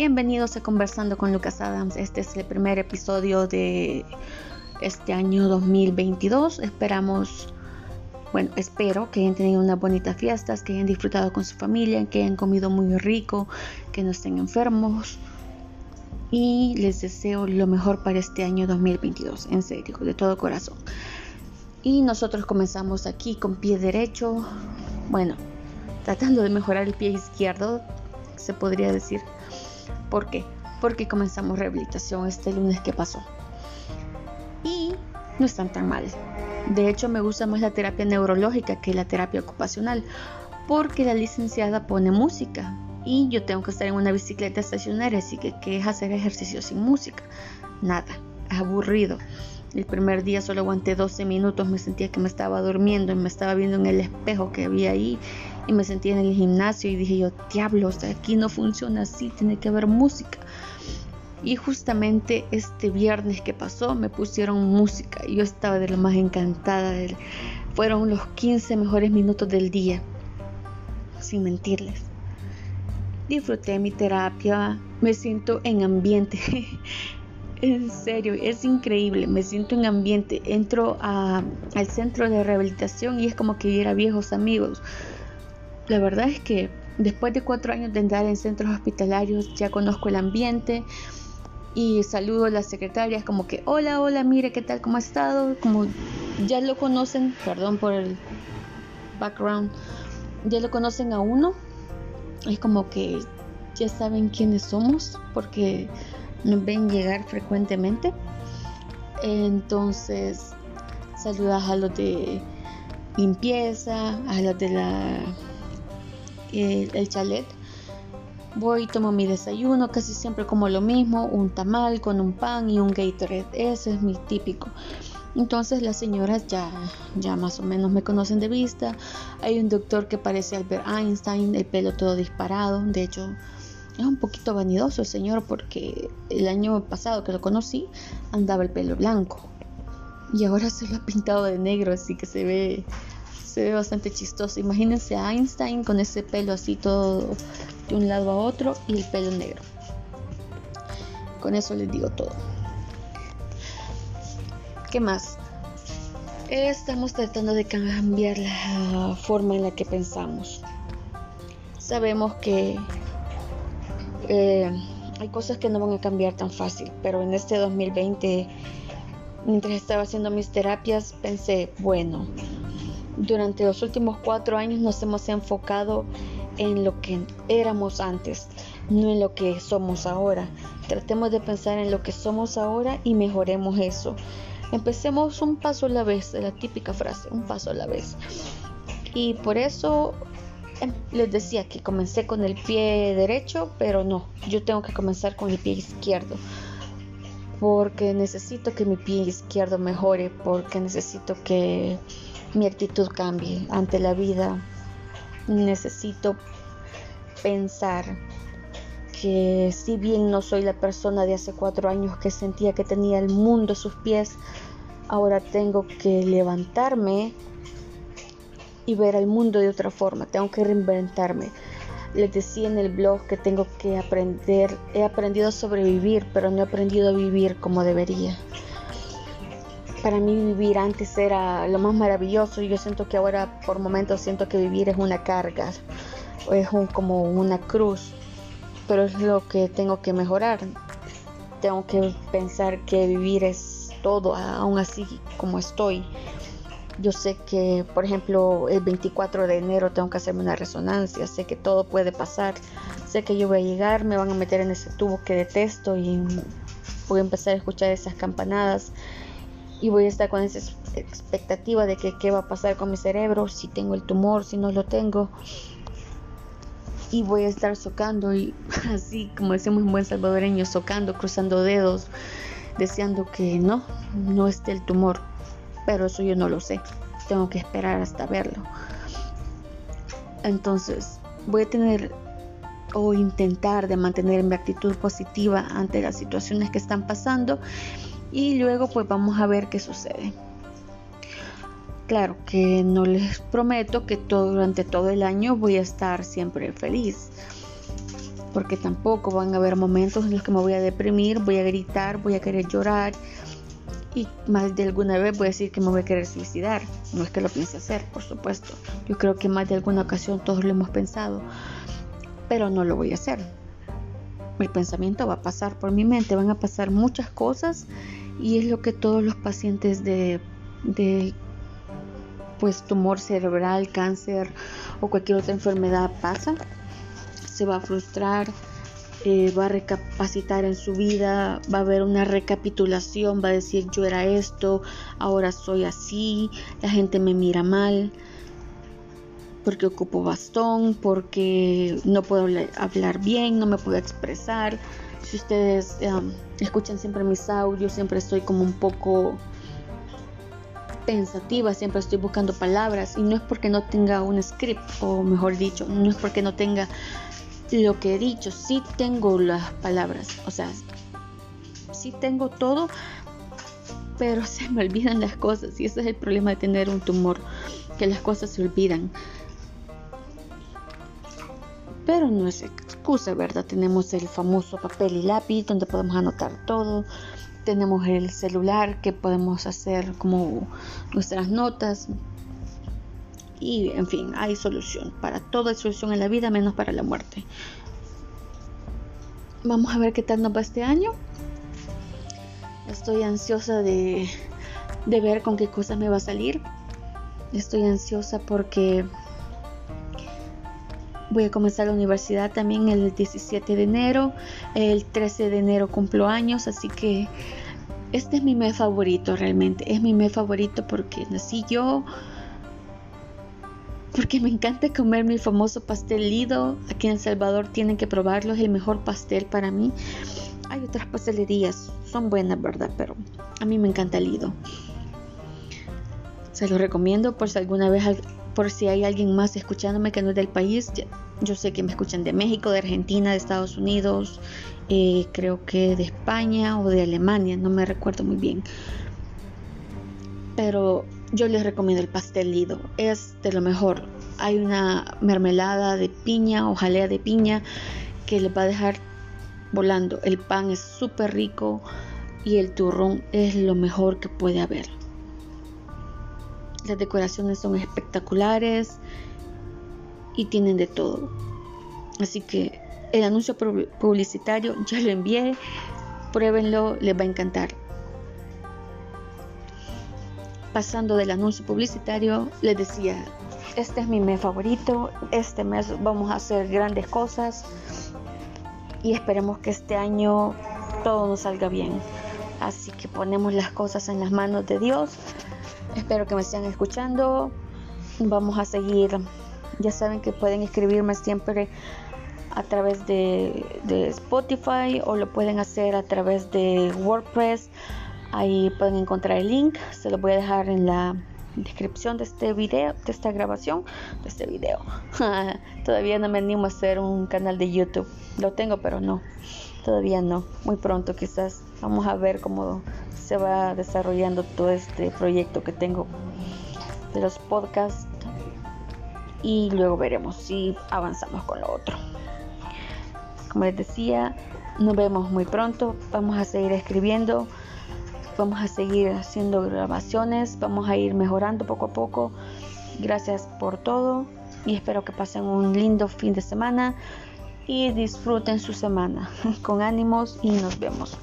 Bienvenidos a Conversando con Lucas Adams. Este es el primer episodio de este año 2022. Esperamos, bueno, espero que hayan tenido unas bonitas fiestas, que hayan disfrutado con su familia, que hayan comido muy rico, que no estén enfermos. Y les deseo lo mejor para este año 2022, en serio, de todo corazón. Y nosotros comenzamos aquí con pie derecho, bueno, tratando de mejorar el pie izquierdo, se podría decir. ¿Por qué? Porque comenzamos rehabilitación este lunes que pasó. Y no están tan mal. De hecho, me gusta más la terapia neurológica que la terapia ocupacional, porque la licenciada pone música y yo tengo que estar en una bicicleta estacionaria, así que ¿qué es hacer ejercicio sin música? Nada, aburrido. El primer día solo aguanté 12 minutos, me sentía que me estaba durmiendo y me estaba viendo en el espejo que había ahí y me sentía en el gimnasio y dije yo, diablos, aquí no funciona así, tiene que haber música. Y justamente este viernes que pasó me pusieron música y yo estaba de lo más encantada. Fueron los 15 mejores minutos del día, sin mentirles. Disfruté mi terapia, me siento en ambiente. En serio, es increíble, me siento en ambiente, entro al centro de rehabilitación y es como que viera viejos amigos. La verdad es que después de cuatro años de andar en centros hospitalarios ya conozco el ambiente y saludo a las secretarias como que hola, hola, mire qué tal, cómo ha estado, como ya lo conocen, perdón por el background, ya lo conocen a uno, es como que ya saben quiénes somos porque nos ven llegar frecuentemente. Entonces, saludas a los de limpieza, a los de la el, chalet. Voy, tomo mi desayuno, casi siempre como lo mismo, un tamal con un pan y un Gatorade. Ese es mi típico. Entonces las señoras ya, ya más o menos me conocen de vista. Hay un doctor que parece Albert Einstein, el pelo todo disparado. De hecho, es un poquito vanidoso el señor porque el año pasado que lo conocí andaba el pelo blanco y ahora se lo ha pintado de negro, así que se ve se ve bastante chistoso. Imagínense a Einstein con ese pelo así todo de un lado a otro y el pelo negro. Con eso les digo todo. ¿Qué más? Estamos tratando de cambiar la forma en la que pensamos. Sabemos que eh, hay cosas que no van a cambiar tan fácil, pero en este 2020, mientras estaba haciendo mis terapias, pensé, bueno, durante los últimos cuatro años nos hemos enfocado en lo que éramos antes, no en lo que somos ahora. Tratemos de pensar en lo que somos ahora y mejoremos eso. Empecemos un paso a la vez, la típica frase, un paso a la vez. Y por eso Em, les decía que comencé con el pie derecho, pero no, yo tengo que comenzar con el pie izquierdo. Porque necesito que mi pie izquierdo mejore, porque necesito que mi actitud cambie ante la vida. Necesito pensar que si bien no soy la persona de hace cuatro años que sentía que tenía el mundo a sus pies, ahora tengo que levantarme y ver al mundo de otra forma. Tengo que reinventarme. Les decía en el blog que tengo que aprender. He aprendido a sobrevivir, pero no he aprendido a vivir como debería. Para mí vivir antes era lo más maravilloso y yo siento que ahora por momentos siento que vivir es una carga es un, como una cruz, pero es lo que tengo que mejorar. Tengo que pensar que vivir es todo, aún así como estoy. Yo sé que, por ejemplo, el 24 de enero tengo que hacerme una resonancia, sé que todo puede pasar, sé que yo voy a llegar, me van a meter en ese tubo que detesto y voy a empezar a escuchar esas campanadas y voy a estar con esa expectativa de que qué va a pasar con mi cerebro, si tengo el tumor, si no lo tengo. Y voy a estar socando y así como decimos en buen salvadoreño, socando, cruzando dedos, deseando que no, no esté el tumor pero eso yo no lo sé. Tengo que esperar hasta verlo. Entonces, voy a tener o intentar de mantener mi actitud positiva ante las situaciones que están pasando y luego pues vamos a ver qué sucede. Claro que no les prometo que todo, durante todo el año voy a estar siempre feliz. porque tampoco van a haber momentos en los que me voy a deprimir, voy a gritar, voy a querer llorar y más de alguna vez voy a decir que me voy a querer suicidar. No es que lo piense hacer, por supuesto. Yo creo que más de alguna ocasión todos lo hemos pensado, pero no lo voy a hacer. El pensamiento va a pasar por mi mente, van a pasar muchas cosas y es lo que todos los pacientes de, de pues tumor cerebral, cáncer o cualquier otra enfermedad pasan. Se va a frustrar, eh, va a recapacitar en su vida, va a haber una recapitulación, va a decir yo era esto, ahora soy así, la gente me mira mal, porque ocupo bastón, porque no puedo hablar bien, no me puedo expresar. Si ustedes um, escuchan siempre mis audios, siempre estoy como un poco pensativa, siempre estoy buscando palabras y no es porque no tenga un script, o mejor dicho, no es porque no tenga lo que he dicho, sí tengo las palabras, o sea, sí tengo todo, pero se me olvidan las cosas y ese es el problema de tener un tumor, que las cosas se olvidan. Pero no es excusa, ¿verdad? Tenemos el famoso papel y lápiz donde podemos anotar todo. Tenemos el celular que podemos hacer como nuestras notas, y en fin, hay solución. Para todo hay solución en la vida, menos para la muerte. Vamos a ver qué tal nos va este año. Estoy ansiosa de, de ver con qué cosas me va a salir. Estoy ansiosa porque voy a comenzar la universidad también el 17 de enero. El 13 de enero cumplo años, así que este es mi mes favorito realmente. Es mi mes favorito porque nací yo, porque me encanta comer mi famoso pastel lido. Aquí en El Salvador tienen que probarlo, es el mejor pastel para mí. Hay otras pastelerías, son buenas, ¿verdad? Pero a mí me encanta el lido. Se lo recomiendo por si alguna vez, por si hay alguien más escuchándome que no es del país. Yo sé que me escuchan de México, de Argentina, de Estados Unidos, eh, creo que de España o de Alemania, no me recuerdo muy bien. Pero yo les recomiendo el pastel lido, es de lo mejor. Hay una mermelada de piña o jalea de piña que les va a dejar volando. El pan es súper rico y el turrón es lo mejor que puede haber. Las decoraciones son espectaculares y tienen de todo. Así que el anuncio publicitario ya lo envié. Pruébenlo, les va a encantar pasando del anuncio publicitario, les decía, este es mi mes favorito, este mes vamos a hacer grandes cosas y esperemos que este año todo nos salga bien. Así que ponemos las cosas en las manos de Dios. Espero que me estén escuchando. Vamos a seguir. Ya saben que pueden escribirme siempre a través de, Spotify o lo pueden hacer a través de WordPress Ahí pueden encontrar el link, se lo voy a dejar en la descripción de este video, de esta grabación, de este video. todavía no me animo a hacer un canal de YouTube. Lo tengo, pero no. Todavía no. Muy pronto quizás. Vamos a ver cómo se va desarrollando todo este proyecto que tengo de los podcasts. Y luego veremos si avanzamos con lo otro. Como les decía, nos vemos muy pronto. Vamos a seguir escribiendo Vamos a seguir haciendo grabaciones, vamos a ir mejorando poco a poco. Gracias por todo y espero que pasen un lindo fin de semana y disfruten su semana. Con ánimos y nos vemos.